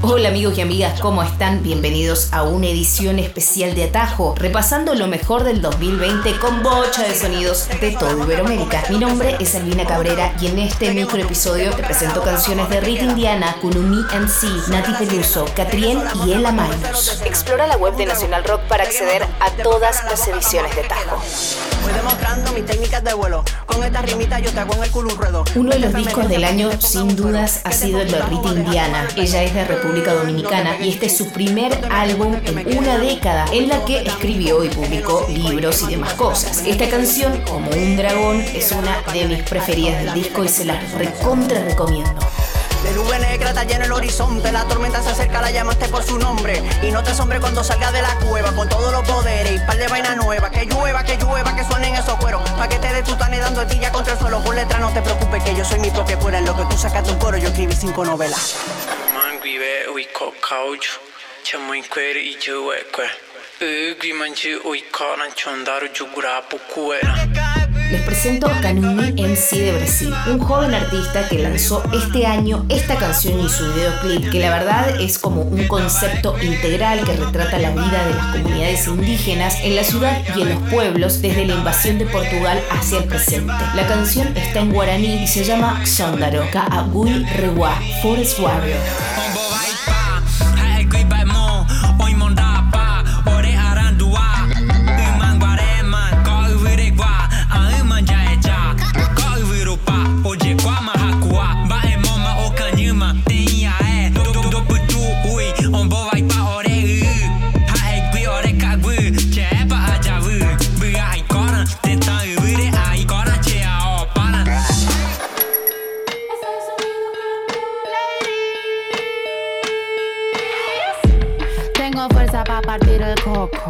Hola amigos y amigas, ¿cómo están? Bienvenidos a una edición especial de Atajo, repasando lo mejor del 2020 con bocha de sonidos de todo Iberoamérica. Mi nombre es Albina Cabrera y en este micro episodio te presento canciones de Rita Indiana, Kunumi MC, Nati Peluso, Catrien y Ella Minus. Explora la web de Nacional Rock para acceder a todas las ediciones de Tajo. Voy demostrando mis técnicas de vuelo. Con esta rimita yo te hago en el culo un ruedo. Uno de los discos del año, sin dudas, ha sido el de Rita Indiana. Ella es de República Dominicana y este es su primer álbum en una década en la que escribió y publicó libros y demás cosas. Esta canción, como un dragón, es una de mis preferidas del disco y se la recontra recomiendo. De nube negra está lleno el horizonte, la tormenta se acerca, la llamaste por su nombre. Y no te asombre cuando salga de la cueva con todos los poderes y par de vaina nueva. Que llueva, que llueva, que suenen esos cueros. Pa' que te de tu dando ya contra el suelo. Por letra no te preocupes que yo soy mi propia fuera. En lo que tú sacas un coro, yo escribí cinco novelas. Les presento a Kanumi MC de Brasil, un joven artista que lanzó este año esta canción y su videoclip, que la verdad es como un concepto integral que retrata la vida de las comunidades indígenas en la ciudad y en los pueblos desde la invasión de Portugal hacia el presente. La canción está en guaraní y se llama Xondaro, Ka'agui Rewa, Forest Warrior.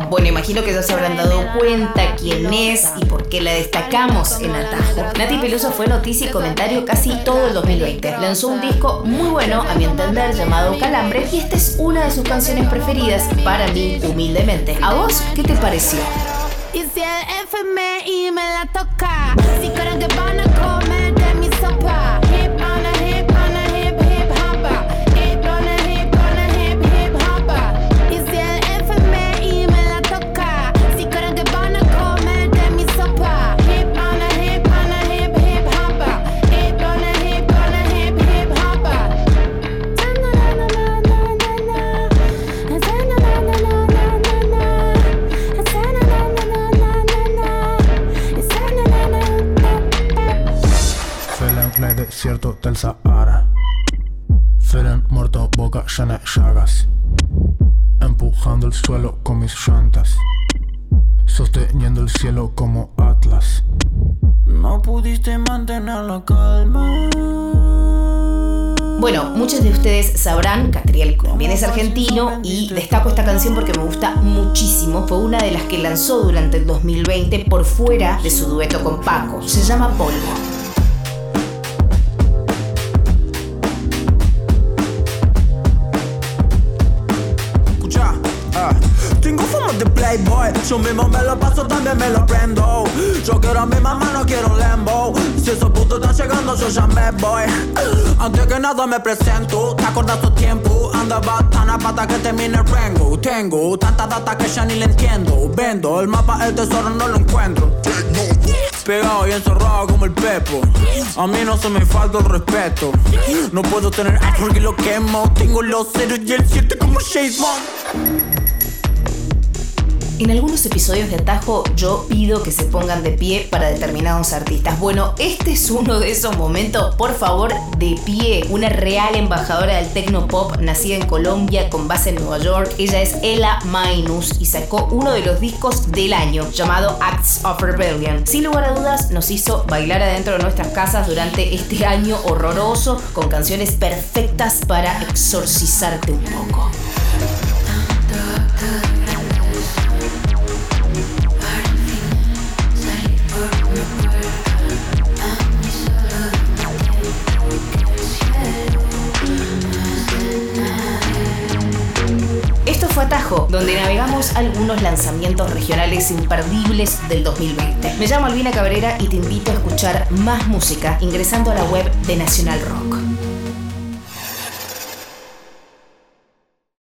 Bueno, imagino que ya se habrán dado cuenta quién es y por qué la destacamos en Atajo. Nati Peluso fue noticia y comentario casi todo el 2020. Lanzó un disco muy bueno, a mi entender, llamado Calambre, y esta es una de sus canciones preferidas para mí, humildemente. ¿A vos qué te pareció? Y si el FMI me la toca, si creen que van a comer desierto del Sahara. Feren muerto, boca llena de llagas. Empujando el suelo con mis llantas. Sosteniendo el cielo como Atlas. No pudiste mantener la calma. Bueno, muchos de ustedes sabrán, Catriel también es argentino y destaco esta canción porque me gusta muchísimo. Fue una de las que lanzó durante el 2020 por fuera de su dueto con Paco. Se llama Polvo. Yo mismo me lo paso, también me lo prendo Yo quiero a mi mamá, no quiero un Lambo. Si esos putos están llegando, yo ya me voy. Antes que nada me presento. ¿Te acuerdas tu tiempo? Andaba tan a pata que termine el rango. Tengo tanta data que ya ni le entiendo. Vendo el mapa, el tesoro no lo encuentro. Pegado y encerrado como el pepo. A mí no se me falta el respeto. No puedo tener algo porque lo quemo. Tengo los ceros y el 7 como Bond en algunos episodios de Atajo yo pido que se pongan de pie para determinados artistas. Bueno, este es uno de esos momentos. Por favor, de pie. Una real embajadora del techno pop, nacida en Colombia con base en Nueva York. Ella es Ella Minus y sacó uno de los discos del año llamado Acts of Rebellion. Sin lugar a dudas, nos hizo bailar adentro de nuestras casas durante este año horroroso con canciones perfectas para exorcizarte un poco. Donde navegamos algunos lanzamientos regionales imperdibles del 2020. Me llamo Albina Cabrera y te invito a escuchar más música ingresando a la web de Nacional Rock.